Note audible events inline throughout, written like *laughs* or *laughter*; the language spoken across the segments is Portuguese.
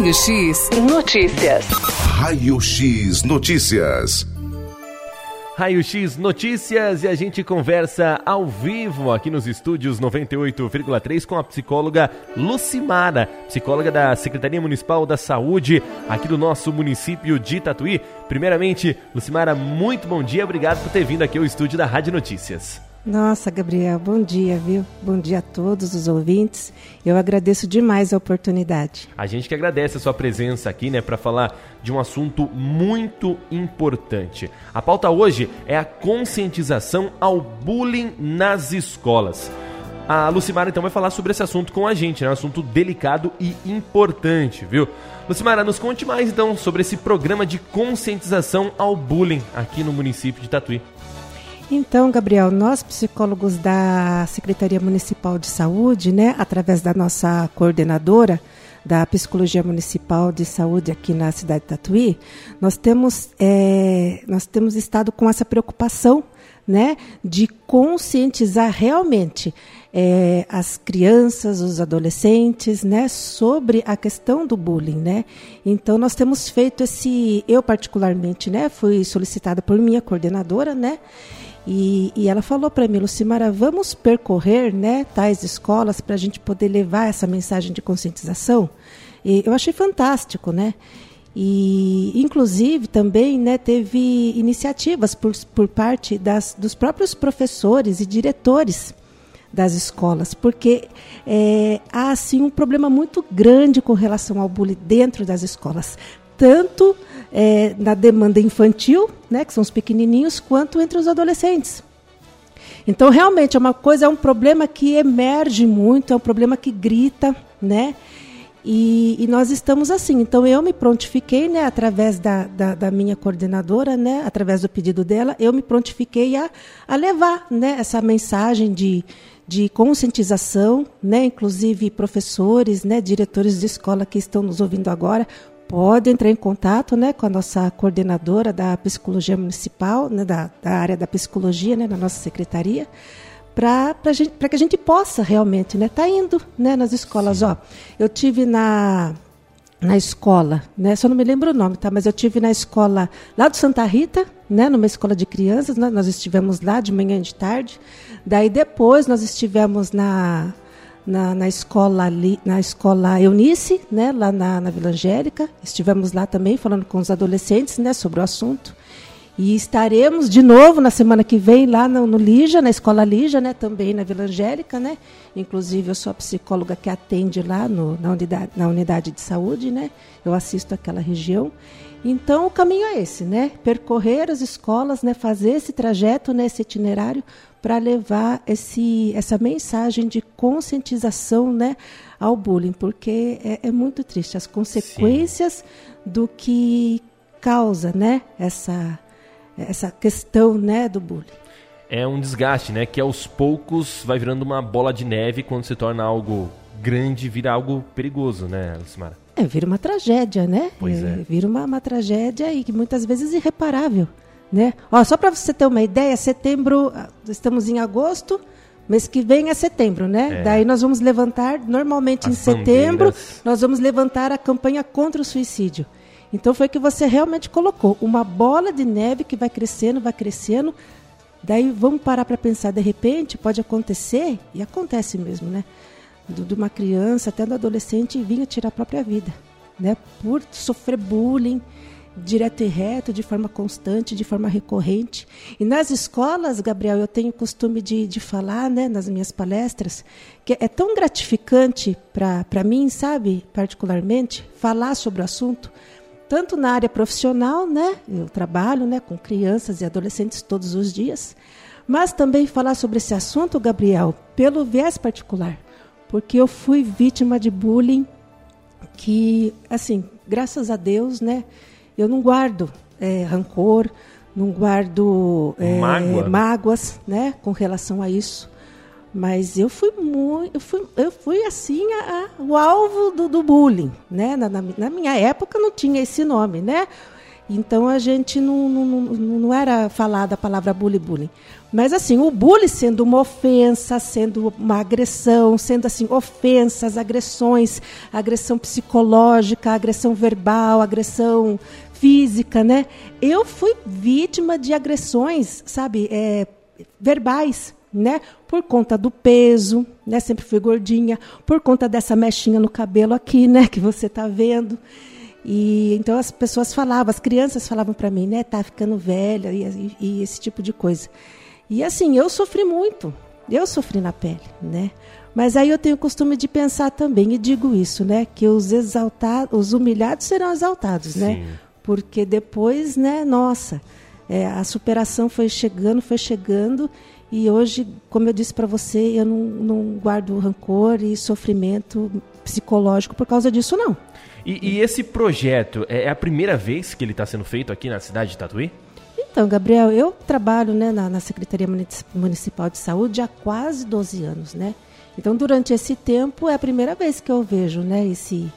Raio X Notícias. Raio X Notícias. Raio X Notícias e a gente conversa ao vivo aqui nos estúdios 98,3 com a psicóloga Lucimara, psicóloga da Secretaria Municipal da Saúde aqui do nosso município de Tatuí. Primeiramente, Lucimara, muito bom dia, obrigado por ter vindo aqui ao estúdio da Rádio Notícias. Nossa, Gabriel, bom dia, viu? Bom dia a todos os ouvintes. Eu agradeço demais a oportunidade. A gente que agradece a sua presença aqui, né, para falar de um assunto muito importante. A pauta hoje é a conscientização ao bullying nas escolas. A Lucimara então vai falar sobre esse assunto com a gente, né? Um assunto delicado e importante, viu? Lucimara, nos conte mais então sobre esse programa de conscientização ao bullying aqui no município de Tatuí. Então, Gabriel, nós psicólogos da Secretaria Municipal de Saúde, né, através da nossa coordenadora da Psicologia Municipal de Saúde aqui na cidade de Tatuí, nós temos, é, nós temos estado com essa preocupação né, de conscientizar realmente é, as crianças, os adolescentes, né, sobre a questão do bullying, né. Então nós temos feito esse, eu particularmente, né, fui solicitada por minha coordenadora, né, e, e ela falou para mim, Lucimara, vamos percorrer né, tais escolas para a gente poder levar essa mensagem de conscientização. E eu achei fantástico, né? E, inclusive, também né, teve iniciativas por, por parte das, dos próprios professores e diretores das escolas, porque é, há assim um problema muito grande com relação ao bullying dentro das escolas, tanto é, na demanda infantil, né, que são os pequenininhos, quanto entre os adolescentes. Então, realmente, é uma coisa, é um problema que emerge muito, é um problema que grita, né? E, e, nós estamos assim. Então eu me prontifiquei, né, através da, da, da, minha coordenadora, né, através do pedido dela, eu me prontifiquei a, a levar, né, essa mensagem de, de conscientização, né, inclusive professores, né, diretores de escola que estão nos ouvindo agora, pode entrar em contato né, com a nossa coordenadora da psicologia municipal, né, da, da área da psicologia, né, na nossa secretaria, para que a gente possa realmente estar né, tá indo né, nas escolas. Ó, eu tive na, na escola, né, só não me lembro o nome, tá, mas eu tive na escola lá do Santa Rita, né, numa escola de crianças, né, nós estivemos lá de manhã e de tarde. Daí depois nós estivemos na na, na, escola na escola Eunice, né, lá na, na Vila Angélica. Estivemos lá também falando com os adolescentes né, sobre o assunto. E estaremos de novo na semana que vem lá no, no Lija, na escola Lija, né, também na Vila Angélica, né? Inclusive eu sou a psicóloga que atende lá no, na, unidade, na unidade de saúde, né? Eu assisto aquela região. Então o caminho é esse, né? Percorrer as escolas, né? Fazer esse trajeto, né? esse itinerário para levar esse, essa mensagem de conscientização né, ao bullying, porque é, é muito triste as consequências Sim. do que causa né, essa, essa questão né, do bullying. É um desgaste, né? Que aos poucos vai virando uma bola de neve quando se torna algo grande, vira algo perigoso, né, Lucimara? É, vira uma tragédia, né? Pois é. Vira uma, uma tragédia e que muitas vezes irreparável. Né? Ó, só para você ter uma ideia, setembro, ah, estamos em agosto, mês que vem é setembro, né? É. Daí nós vamos levantar, normalmente As em setembro, bandeiras. nós vamos levantar a campanha contra o suicídio. Então foi que você realmente colocou uma bola de neve que vai crescendo, vai crescendo. Daí vamos parar para pensar, de repente pode acontecer, e acontece mesmo, né? De uma criança até do adolescente vir a tirar a própria vida, né? Por sofrer bullying, direto e reto, de forma constante, de forma recorrente. E nas escolas, Gabriel, eu tenho costume de, de falar, né, nas minhas palestras, que é tão gratificante para mim, sabe, particularmente, falar sobre o assunto, tanto na área profissional, né, eu trabalho né, com crianças e adolescentes todos os dias, mas também falar sobre esse assunto, Gabriel, pelo viés particular, porque eu fui vítima de bullying que, assim, graças a Deus, né, eu não guardo é, rancor, não guardo é, Mágoa. mágoas, né, com relação a isso. Mas eu fui muito, eu fui, eu fui assim a, a, o alvo do, do bullying, né? Na, na, na, minha época não tinha esse nome, né? Então a gente não, não, não, não era falada a palavra bullying, bullying. Mas assim, o bullying sendo uma ofensa, sendo uma agressão, sendo assim, ofensas, agressões, agressão psicológica, agressão verbal, agressão física, né? Eu fui vítima de agressões, sabe, é, verbais, né? Por conta do peso, né? Sempre fui gordinha, por conta dessa mechinha no cabelo aqui, né? Que você está vendo. E então as pessoas falavam, as crianças falavam para mim, né, tá ficando velha e, e, e, esse tipo de coisa. E assim, eu sofri muito. Eu sofri na pele, né? Mas aí eu tenho o costume de pensar também e digo isso, né, que os exaltados, os humilhados serão exaltados, né? Sim. né? Porque depois, né, nossa, é, a superação foi chegando, foi chegando e hoje, como eu disse para você, eu não, não guardo rancor e sofrimento psicológico por causa disso, não. E, e esse projeto é a primeira vez que ele está sendo feito aqui na cidade de Tatuí? Então, Gabriel, eu trabalho né, na, na, Secretaria Municipal de Saúde há quase 12 anos, né? Então, durante esse tempo, é a primeira vez que eu vejo né, esse,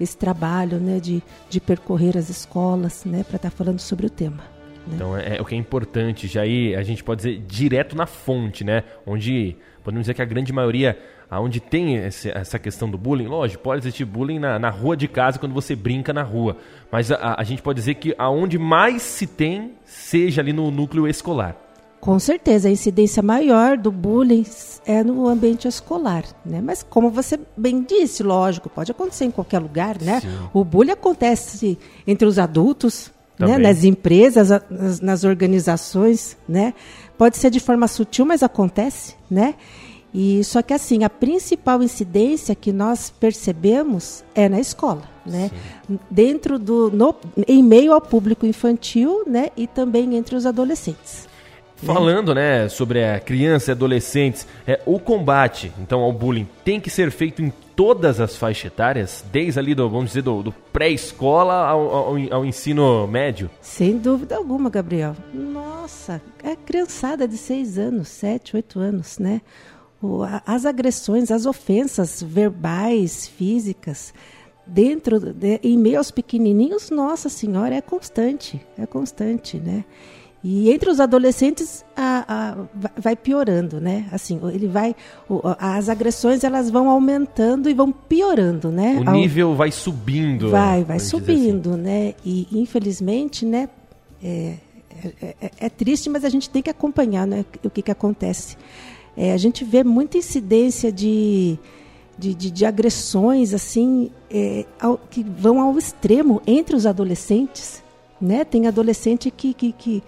esse trabalho né, de, de percorrer as escolas né, para estar tá falando sobre o tema. Né? Então, é, é, o que é importante, já ir, a gente pode dizer, direto na fonte, né? Onde, podemos dizer que a grande maioria onde tem esse, essa questão do bullying, lógico, pode existir bullying na, na rua de casa quando você brinca na rua. Mas a, a gente pode dizer que aonde mais se tem, seja ali no núcleo escolar. Com certeza, a incidência maior do bullying é no ambiente escolar, né? Mas como você bem disse, lógico, pode acontecer em qualquer lugar, né? Sim. O bullying acontece entre os adultos, né? nas empresas, nas, nas organizações, né? Pode ser de forma sutil, mas acontece, né? E só que assim, a principal incidência que nós percebemos é na escola, né? Sim. Dentro do no, em meio ao público infantil, né, e também entre os adolescentes. Né? Falando, né, sobre a criança e adolescentes, é, o combate, então, ao bullying tem que ser feito em todas as faixas etárias, desde ali do, vamos dizer, do, do pré-escola ao, ao, ao, ensino médio? Sem dúvida alguma, Gabriel. Nossa, é criançada de 6 anos, 7, 8 anos, né? as agressões, as ofensas verbais, físicas, dentro, de, em meio aos pequenininhos, nossa senhora, é constante, é constante, né? E entre os adolescentes a, a, vai piorando, né? Assim, ele vai, as agressões elas vão aumentando e vão piorando, né? O nível vai subindo. Vai, vai subindo, assim. né? E infelizmente, né? É, é, é, é, triste, mas a gente tem que acompanhar, né? O que que acontece. É, a gente vê muita incidência de, de, de, de agressões assim é, ao, que vão ao extremo entre os adolescentes. Né? Tem adolescente que, que, que,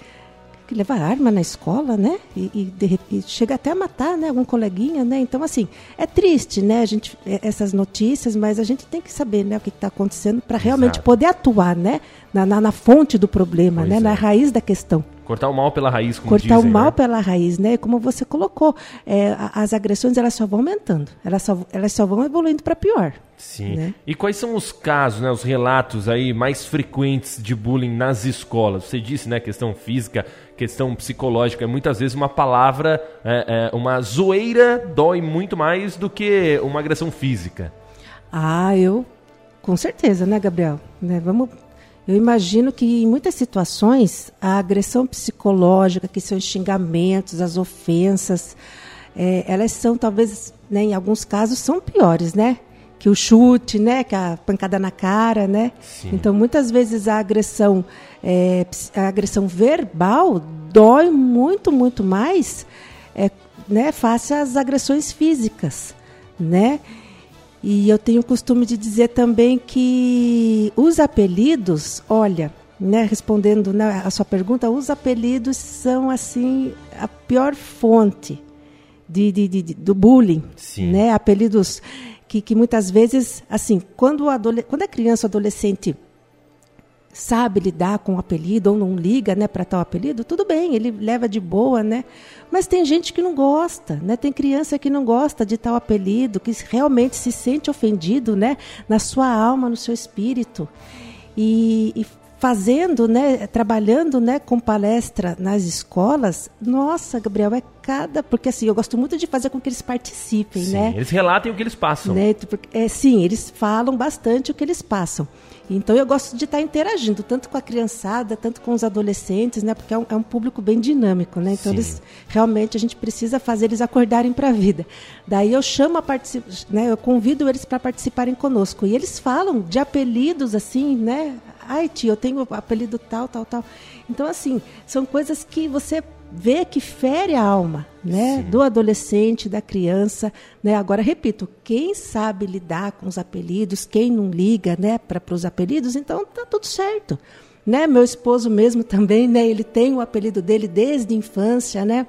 que leva arma na escola, né? E, e, de, e, chega até a matar, né? Algum coleguinha, né? Então, assim, é triste, né? A gente, é, essas notícias, mas a gente tem que saber, né? O que está acontecendo para realmente poder atuar, né? Na, na, na fonte do problema, pois né? É. Na raiz da questão. Cortar o mal pela raiz, como Cortar dizem, o mal né? pela raiz, né? Como você colocou, é, as agressões elas só vão aumentando, elas só, elas só vão evoluindo para pior. Sim. Né? E quais são os casos, né, os relatos aí mais frequentes de bullying nas escolas? Você disse, né, questão física, questão psicológica. Muitas vezes uma palavra, é, é, uma zoeira dói muito mais do que uma agressão física. Ah, eu com certeza, né, Gabriel? Né, vamos eu imagino que em muitas situações a agressão psicológica, que são os xingamentos, as ofensas, é, elas são talvez, né, em alguns casos, são piores, né? Que o chute, né? Que a pancada na cara, né? Sim. Então muitas vezes a agressão, é, a agressão verbal dói muito, muito mais, é, né? Face às agressões físicas, né? E eu tenho o costume de dizer também que os apelidos, olha, né, respondendo né, a sua pergunta, os apelidos são assim a pior fonte de, de, de do bullying, Sim. né? Apelidos que, que muitas vezes, assim, quando, o quando a criança ou adolescente sabe lidar com o apelido ou não liga, né, para tal apelido, tudo bem, ele leva de boa, né? Mas tem gente que não gosta, né? Tem criança que não gosta de tal apelido, que realmente se sente ofendido, né, na sua alma, no seu espírito. E, e fazendo, né, trabalhando, né, com palestra nas escolas, nossa, Gabriel, é cada, porque assim, eu gosto muito de fazer com que eles participem, Sim, né? Eles relatem o que eles passam. Né, é, sim, eles falam bastante o que eles passam. Então eu gosto de estar interagindo, tanto com a criançada, tanto com os adolescentes, né? Porque é um, é um público bem dinâmico, né? Então Sim. eles realmente a gente precisa fazer eles acordarem para a vida. Daí eu chamo a participar, né? Eu convido eles para participarem conosco e eles falam de apelidos assim, né? Ai, tia, eu tenho apelido tal, tal, tal. Então assim são coisas que você vê que fere a alma, né, Sim. do adolescente, da criança, né? Agora repito, quem sabe lidar com os apelidos, quem não liga, né, para os apelidos, então tá tudo certo, né? Meu esposo mesmo também, né, ele tem o apelido dele desde a infância, né?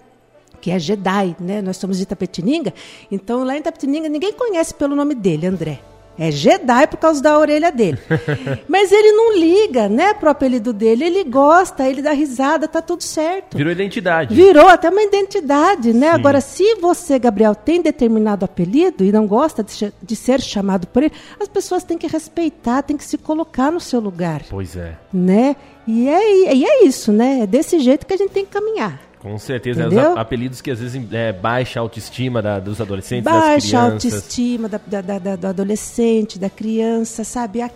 que é Jedi, né? Nós somos de Itapetininga, então lá em Itapetininga ninguém conhece pelo nome dele, André. É Jedi por causa da orelha dele. *laughs* Mas ele não liga, né, pro apelido dele. Ele gosta, ele dá risada, tá tudo certo. Virou identidade. Virou até uma identidade, né? Sim. Agora, se você, Gabriel, tem determinado apelido e não gosta de, de ser chamado por ele, as pessoas têm que respeitar, têm que se colocar no seu lugar. Pois é. Né? E é, e é isso, né? É desse jeito que a gente tem que caminhar. Com certeza, Entendeu? os apelidos que às vezes é, baixa a autoestima da, dos adolescentes, baixa a autoestima da, da, da, do adolescente, da criança, sabe? A,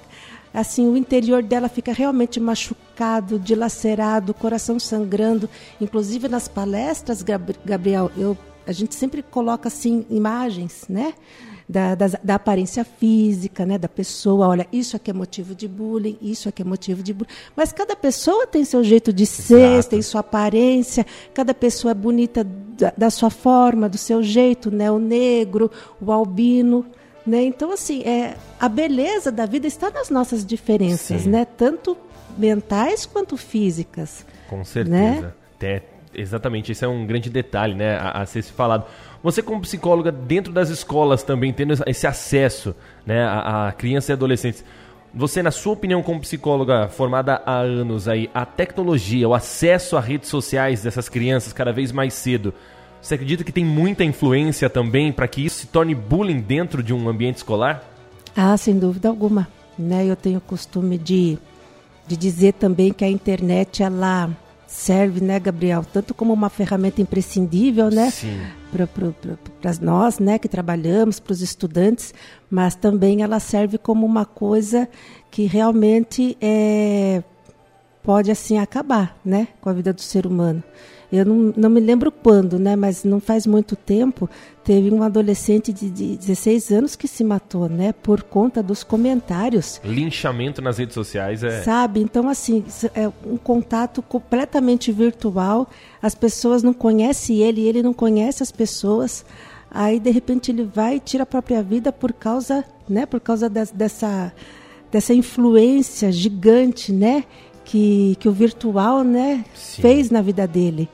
assim, o interior dela fica realmente machucado, dilacerado, o coração sangrando. Inclusive nas palestras, Gabriel, eu, a gente sempre coloca assim imagens, né? da, da, da, aparência física, né, da pessoa. Olha, isso aqui é motivo de bullying, isso aqui é motivo de bullying. Mas cada pessoa tem seu jeito de ser, Exato. tem sua aparência, cada pessoa é bonita da, da, sua forma, do seu jeito, né, o negro, o albino. Né? Então, assim, é, a beleza da vida está nas nossas diferenças, né? tanto mentais quanto físicas. Com certeza. Né? É, exatamente, esse é um grande detalhe né, a, a ser falado. Você como psicóloga dentro das escolas também tendo esse acesso, né, a, a crianças e adolescentes. Você, na sua opinião, como psicóloga formada há anos aí, a tecnologia, o acesso a redes sociais dessas crianças cada vez mais cedo, você acredita que tem muita influência também para que isso se torne bullying dentro de um ambiente escolar? Ah, sem dúvida alguma. Né? Eu tenho o costume de, de dizer também que a internet ela serve, né, Gabriel, tanto como uma ferramenta imprescindível, né, para nós, né, que trabalhamos, para os estudantes, mas também ela serve como uma coisa que realmente é, pode assim acabar, né, com a vida do ser humano. Eu não, não me lembro quando, né? Mas não faz muito tempo, teve um adolescente de, de 16 anos que se matou, né? Por conta dos comentários. Linchamento nas redes sociais é. Sabe? Então, assim, é um contato completamente virtual. As pessoas não conhecem ele, ele não conhece as pessoas. Aí, de repente, ele vai e tira a própria vida por causa, né? Por causa dessa dessa influência gigante, né? Que, que o virtual né, fez na vida dele.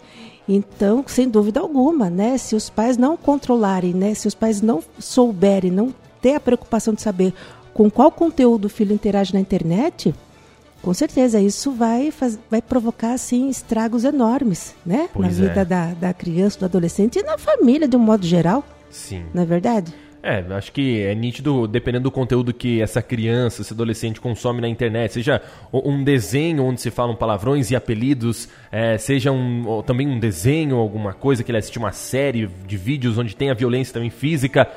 Então, sem dúvida alguma, né, se os pais não controlarem, né, se os pais não souberem, não ter a preocupação de saber com qual conteúdo o filho interage na internet, com certeza isso vai, faz, vai provocar assim, estragos enormes né, na vida é. da, da criança, do adolescente e na família de um modo geral. Sim. Não é verdade? É, acho que é nítido, dependendo do conteúdo que essa criança, esse adolescente consome na internet, seja um desenho onde se falam palavrões e apelidos, é, seja um, também um desenho, alguma coisa que ele assiste uma série de vídeos onde tem a violência também física,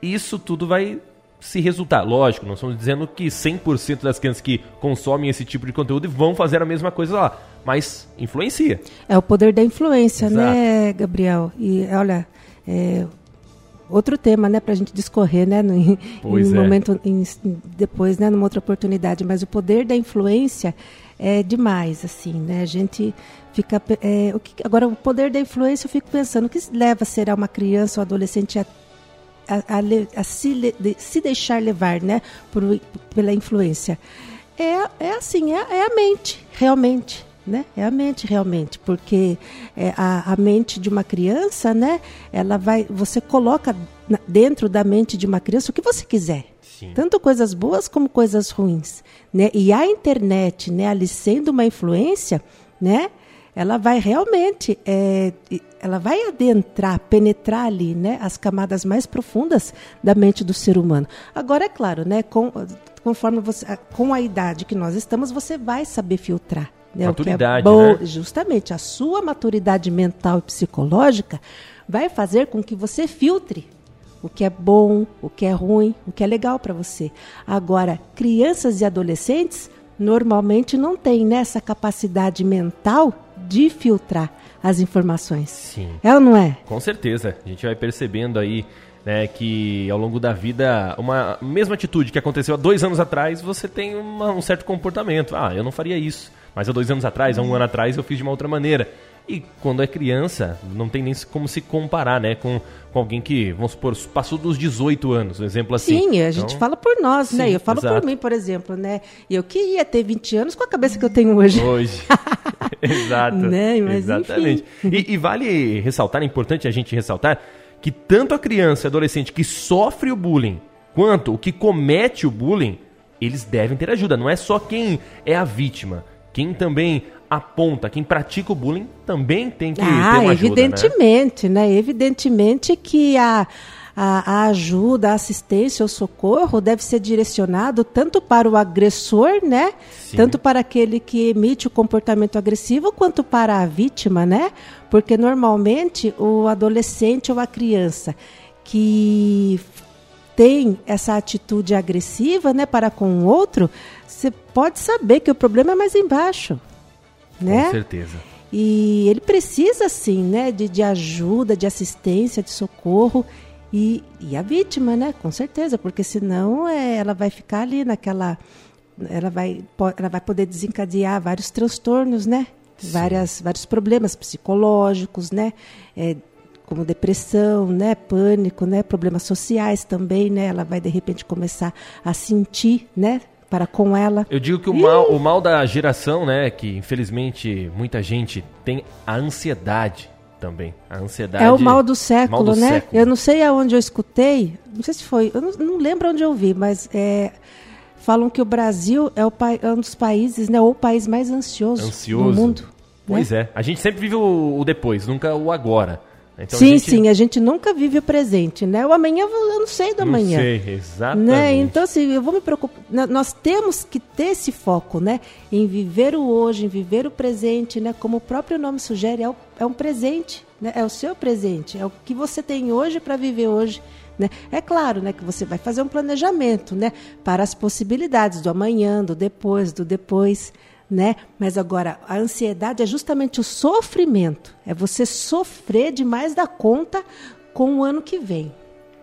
isso tudo vai se resultar. Lógico, não estamos dizendo que 100% das crianças que consomem esse tipo de conteúdo vão fazer a mesma coisa lá, mas influencia. É o poder da influência, né, Exato. né, Gabriel? E olha, é, outro tema, né, para a gente discorrer, né, no, *laughs* em, um é. momento em, depois, né, numa outra oportunidade. Mas o poder da influência é demais, assim, né? A gente fica, é, o que, agora o poder da influência, eu fico pensando, o que leva será uma criança ou adolescente a, a, a, a se, de, se deixar levar, né, por, pela influência? É, é assim, é, é a mente, realmente né? É a mente realmente, porque é, a, a, mente de uma criança, né? Ela vai, você coloca dentro da mente de uma criança o que você quiser, Sim. tanto coisas boas como coisas ruins, né? E a internet, né? Ali sendo uma influência, né? ela vai realmente, é, ela vai adentrar, penetrar ali, né, as camadas mais profundas da mente do ser humano. Agora é claro, né, com, conforme você, com a idade que nós estamos, você vai saber filtrar. Né, maturidade, o que é bom, né? Justamente, a sua maturidade mental e psicológica vai fazer com que você filtre o que é bom, o que é ruim, o que é legal para você. Agora, crianças e adolescentes normalmente não têm nessa capacidade mental de filtrar as informações. Sim. É ou não é? Com certeza. A gente vai percebendo aí né, que ao longo da vida, uma mesma atitude que aconteceu há dois anos atrás, você tem uma, um certo comportamento. Ah, eu não faria isso. Mas há dois anos atrás, há um ano atrás, eu fiz de uma outra maneira. E quando é criança, não tem nem como se comparar, né? Com, com alguém que, vamos supor, passou dos 18 anos, um exemplo assim. Sim, a gente Então, fala por nós, né? sim, Eu falo exato. por mim, por exemplo, né? Eu queria ter 20 anos com a cabeça que eu tenho hoje. Hoje. *laughs* *laughs* Exato. Né, mas Exatamente. E, e vale ressaltar, é importante a gente ressaltar, que tanto a criança e adolescente que sofre o bullying, quanto o que comete o bullying, eles devem ter ajuda. Não é só quem é a vítima. Quem também aponta, quem pratica o bullying, também tem que ter Ah, uma ajuda, né? evidentemente, né? Evidentemente que a, a, a ajuda, a assistência, o socorro deve ser direcionado tanto para o agressor, né? Sim. Tanto para aquele que emite o comportamento agressivo, quanto para a vítima, né? Porque normalmente o adolescente ou a criança que tem essa atitude agressiva, né, para com o outro, você pode saber que o problema é mais embaixo, né? Com certeza. E ele precisa, sim, né, de, de ajuda, de assistência, de socorro. E, e a vítima, né, com certeza, porque senão é, ela vai ficar ali naquela. Ela vai, ela vai poder desencadear vários transtornos, né? Várias, vários problemas psicológicos, né? É, como depressão, né, pânico, né, problemas sociais também, né? Ela vai de repente começar a sentir, né, para com ela. Eu digo que o mal, o mal da geração, né, que infelizmente muita gente tem a ansiedade também. A ansiedade. É o mal do século, mal do né? século. Eu não sei aonde eu escutei, não sei se foi, eu não, não lembro onde eu vi, mas é, falam que o Brasil é, o, pai- é um dos países, né, ou o país mais ansioso, Ansioso. do mundo. Pois né? é. A gente sempre vive o, o depois, nunca o agora. Então, a sim, gente sim, a gente nunca vive o presente, né? O amanhã eu não sei do Não amanhã. sei, exatamente. Né? Então, assim, eu vou me preocupar. na- Nós temos que ter esse foco, né? Em viver o hoje, em viver o presente, né? Como o próprio nome sugere, é, o- é um presente, né? É o seu presente, é o que você tem hoje para viver hoje. Né? É claro né, que você vai fazer um planejamento né, para as possibilidades do amanhã, do depois, do depois. Né? Mas agora, a ansiedade é justamente o sofrimento. É você sofrer demais da conta com o ano que vem.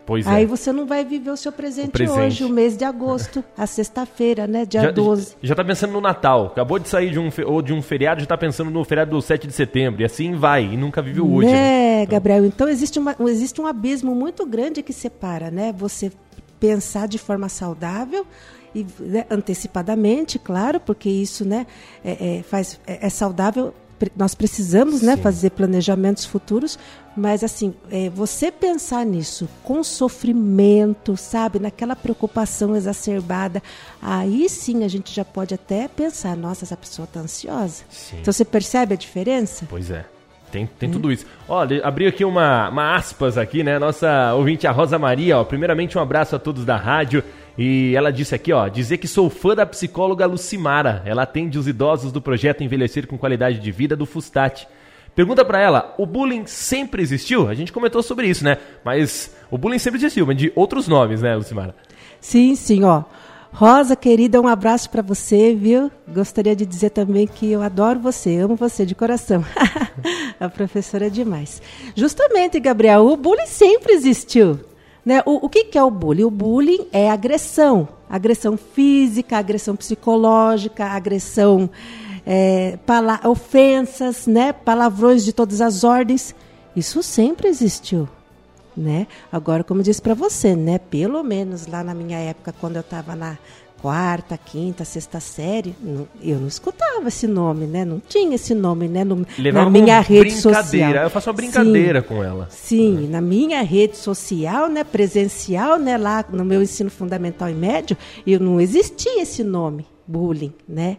Pois Aí é. você não vai viver o seu presente, O presente. hoje, o mês de agosto, *laughs* a sexta-feira, né? Dia 12. Já tá pensando no Natal. Acabou de sair de um, ou de um feriado, já tá pensando no feriado do 7 de setembro. E assim vai. E nunca vive o hoje. né? né, Gabriel? Então existe, uma, existe um abismo muito grande que separa, né? Você pensar de forma saudável e né, antecipadamente, claro, porque isso, né, é, é, faz, é, é saudável. Nós precisamos, né, fazer planejamentos futuros, mas assim, é, você pensar nisso com sofrimento, sabe, naquela preocupação exacerbada, aí sim a gente já pode até pensar, nossa, essa pessoa está ansiosa. Sim. Então você percebe a diferença? Pois é. Tem, tem Hum. tudo isso. Olha, abriu aqui uma, uma aspas aqui, né? Nossa ouvinte, a Rosa Maria, ó. Primeiramente, um abraço a todos da rádio. E ela disse aqui, ó, dizer que sou fã da psicóloga Lucimara. Ela atende os idosos do projeto Envelhecer com Qualidade de Vida do Fustat. Pergunta pra ela, o bullying sempre existiu? A gente comentou sobre isso, né? Mas o bullying sempre existiu, mas de outros nomes, né, Lucimara? Sim, sim, ó. Rosa, querida, um abraço para você, viu? Gostaria de dizer também que eu adoro você, amo você de coração. *laughs* a professora é demais. Justamente, Gabriel, o bullying sempre existiu. Né? O, o que, que é o bullying? O bullying é agressão. Agressão física, agressão psicológica, agressão, é, ofensas, né? palavrões de todas as ordens. Isso sempre existiu né? Agora, como eu disse para você, né? Pelo menos lá na minha época, quando eu estava na quarta, quinta, sexta série, não- eu não escutava esse nome, né? Não tinha esse nome, né? No, na minha rede brincadeira. social. Eu faço uma brincadeira Sim. com ela. Sim, na minha rede social, né, presencial, né, lá no meu ensino fundamental e médio, eu não existia esse nome, bullying, né?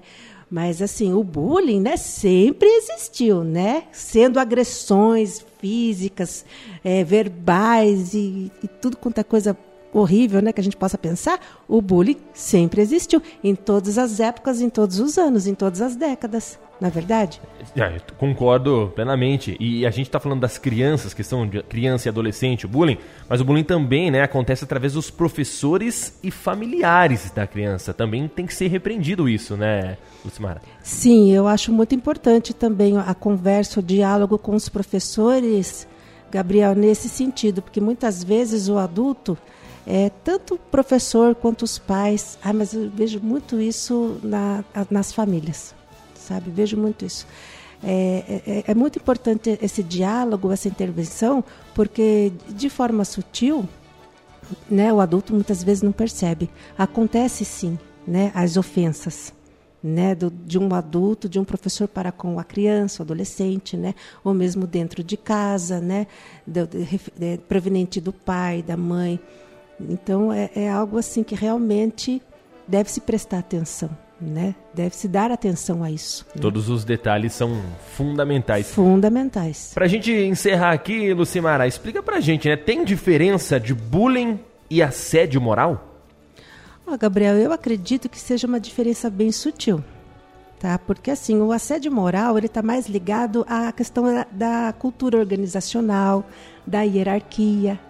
Mas assim, o bullying, né, sempre existiu, né? Sendo agressões físicas, é, verbais e, e tudo quanto é coisa horrível, né, que a gente possa pensar, o bullying sempre existiu em todas as épocas, em todos os anos, em todas as décadas. Não é verdade? É, concordo plenamente. E a gente está falando das crianças, questão de criança e adolescente, o bullying, mas o bullying também né, acontece através dos professores e familiares da criança. Também tem que ser repreendido isso, né, Lucimara? Sim, eu acho muito importante também a conversa, o diálogo com os professores, Gabriel, nesse sentido, porque muitas vezes o adulto é, tanto o professor quanto os pais. Ah, mas eu vejo muito isso na, nas famílias, sabe? Vejo muito isso. É, é, é, muito importante esse diálogo, essa intervenção, porque de forma sutil, né, o adulto muitas vezes não percebe. Acontece sim, né, as ofensas. Né, do, de um adulto, de um professor para com a criança, o adolescente, né, ou mesmo dentro de casa, né, do, de, de, proveniente do pai, da mãe. Então é, é algo assim que realmente deve se prestar atenção. Né? Deve se dar atenção a isso. Né? Todos os detalhes são fundamentais. Fundamentais. Para a gente encerrar aqui, Lucimara, explica para a gente, né? Tem diferença de bullying e assédio moral? Oh, Gabriel, eu acredito que seja uma diferença bem sutil, tá? Porque assim, o assédio moral ele está mais ligado à questão da, da cultura organizacional, da hierarquia,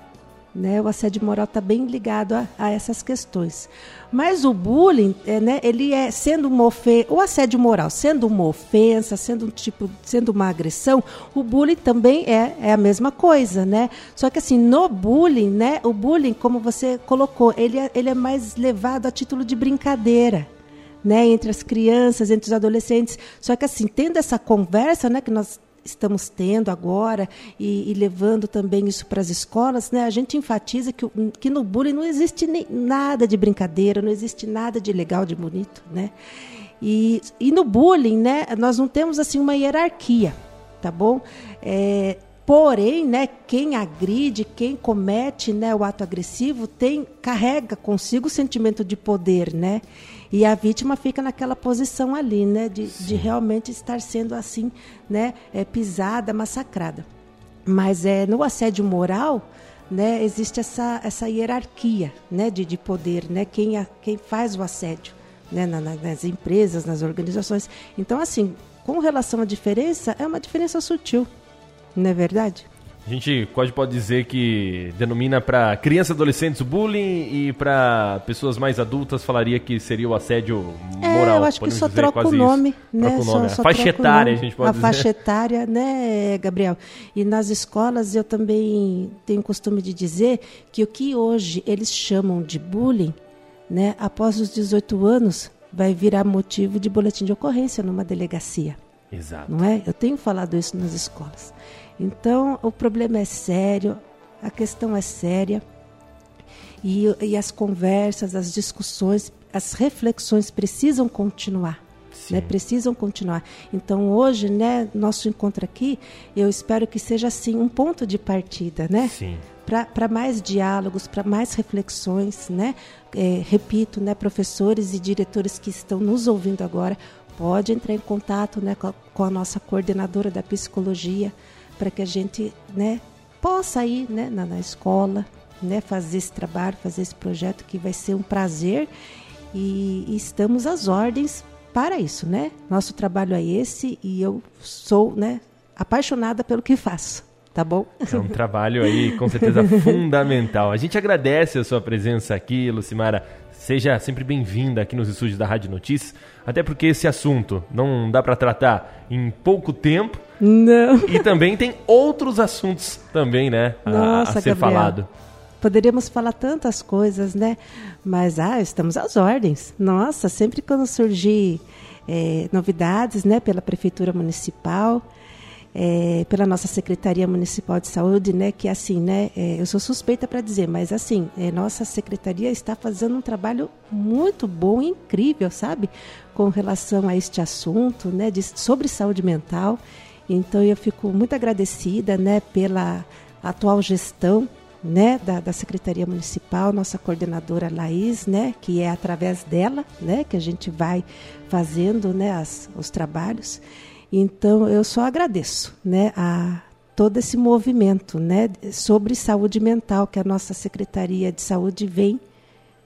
né? O assédio moral está bem ligado a, a, essas questões. Mas o bullying, é, né, ele é sendo uma ofensa, o assédio moral sendo uma ofensa, sendo um tipo, sendo uma agressão, o bullying também é, é a mesma coisa, né? Só que assim, no bullying, né, o bullying, como você colocou, ele é, ele é mais levado a título de brincadeira. Né, entre as crianças, entre os adolescentes. Só que assim, tendo essa conversa, né, que nós estamos tendo agora e, e levando também isso para as escolas, né, a gente enfatiza que, que no bullying não existe nem, nada de brincadeira, não existe nada de legal, de bonito, né? E, e no bullying, né, nós não temos assim uma hierarquia, tá bom? É, Porém, né, quem agride, quem comete né, o ato agressivo, tem carrega consigo o sentimento de poder, né? E a vítima fica naquela posição ali, né, de, de realmente estar sendo assim, né, é, pisada, massacrada. Mas é no assédio moral, né, existe essa, essa hierarquia, né, de, de poder, né, quem, a, quem faz o assédio, né, na, nas empresas, nas organizações. Então, assim, com relação à diferença, é uma diferença sutil. Não é verdade? A gente pode, pode dizer que denomina para crianças e adolescentes bullying e para pessoas mais adultas falaria que seria o assédio moral. É, eu acho que só troca o nome, né? Troca o nome. Só, só a faixa etária, a gente pode a dizer. A faixa etária, né, Gabriel? E nas escolas eu também tenho costume de dizer que o que hoje eles chamam de bullying, né, após os 18 anos, vai virar motivo de boletim de ocorrência numa delegacia. Exato. Não é? Eu tenho falado isso nas escolas. Então, o problema é sério, a questão é séria. E, e as conversas, as discussões, as reflexões precisam continuar. Né, precisam continuar. Então hoje, né, nosso encontro aqui, eu espero que seja assim um ponto de partida, né? Para mais diálogos, para mais reflexões, né? É, repito, né, professores e diretores que estão nos ouvindo agora, pode entrar em contato, né, com a, com a nossa coordenadora da psicologia, para que a gente né, possa ir né, na, na, escola, né, fazer esse trabalho, fazer esse projeto que vai ser um prazer e, e, estamos às ordens para isso, né? Nosso trabalho é esse e eu sou, né, apaixonada pelo que faço. Tá bom? É um trabalho aí, com certeza, *laughs* fundamental. A gente agradece a sua presença aqui, Lucimara. Seja sempre bem-vinda aqui nos estúdios da Rádio Notícias, até porque esse assunto não dá para tratar em pouco tempo, não. E também tem outros assuntos também, né? Nossa, a, a ser Gabriel. falado. Poderíamos falar tantas coisas, né? Mas, ah, estamos às ordens. Nossa, sempre quando surgir é, novidades, né? Pela Prefeitura Municipal, é, pela nossa Secretaria Municipal de Saúde, né? Que assim, né? É, eu sou suspeita para dizer, mas assim, é, nossa Secretaria está fazendo um trabalho muito bom, incrível, sabe? Com relação a este assunto, né? De, sobre saúde mental. Então eu fico muito agradecida, né, pela atual gestão, né, da, da Secretaria Municipal, nossa coordenadora Laís, né, que é através dela, né, que a gente vai fazendo, né, as, os trabalhos. Então, eu só agradeço, né, a todo esse movimento, né, sobre saúde mental que a nossa Secretaria de Saúde vem,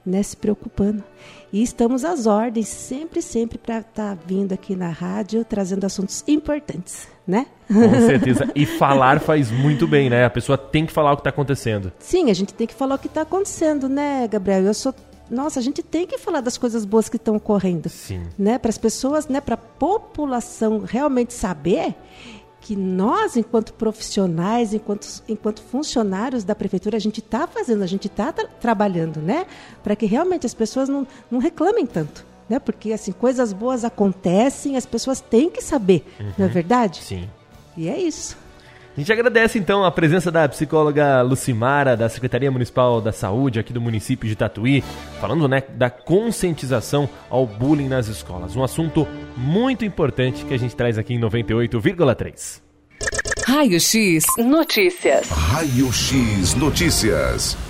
né, se preocupando. E estamos às ordens, sempre, sempre, para estar tá vindo aqui na rádio, trazendo assuntos importantes, né? Com certeza. *laughs* E falar faz muito bem, né? A pessoa tem que falar o que está acontecendo. Sim, a gente tem que falar o que está acontecendo, né, Gabriel? Eu sou nossa, a gente tem que falar das coisas boas que estão ocorrendo. Sim. Né? Para as pessoas, né? para a população realmente saber que nós, enquanto profissionais, enquanto, enquanto funcionários da prefeitura, a gente está fazendo, a gente está tra trabalhando, né? Para que realmente as pessoas não, não reclamem tanto. Né? Porque assim, coisas boas acontecem, as pessoas têm que saber, uhum. não é verdade? Sim. E é isso. A gente agradece então a presença da psicóloga Lucimara, da Secretaria Municipal da Saúde aqui do município de Tatuí, falando né, da conscientização ao bullying nas escolas. Um assunto muito importante que a gente traz aqui em 98,3. Raio X Notícias. Raio X Notícias.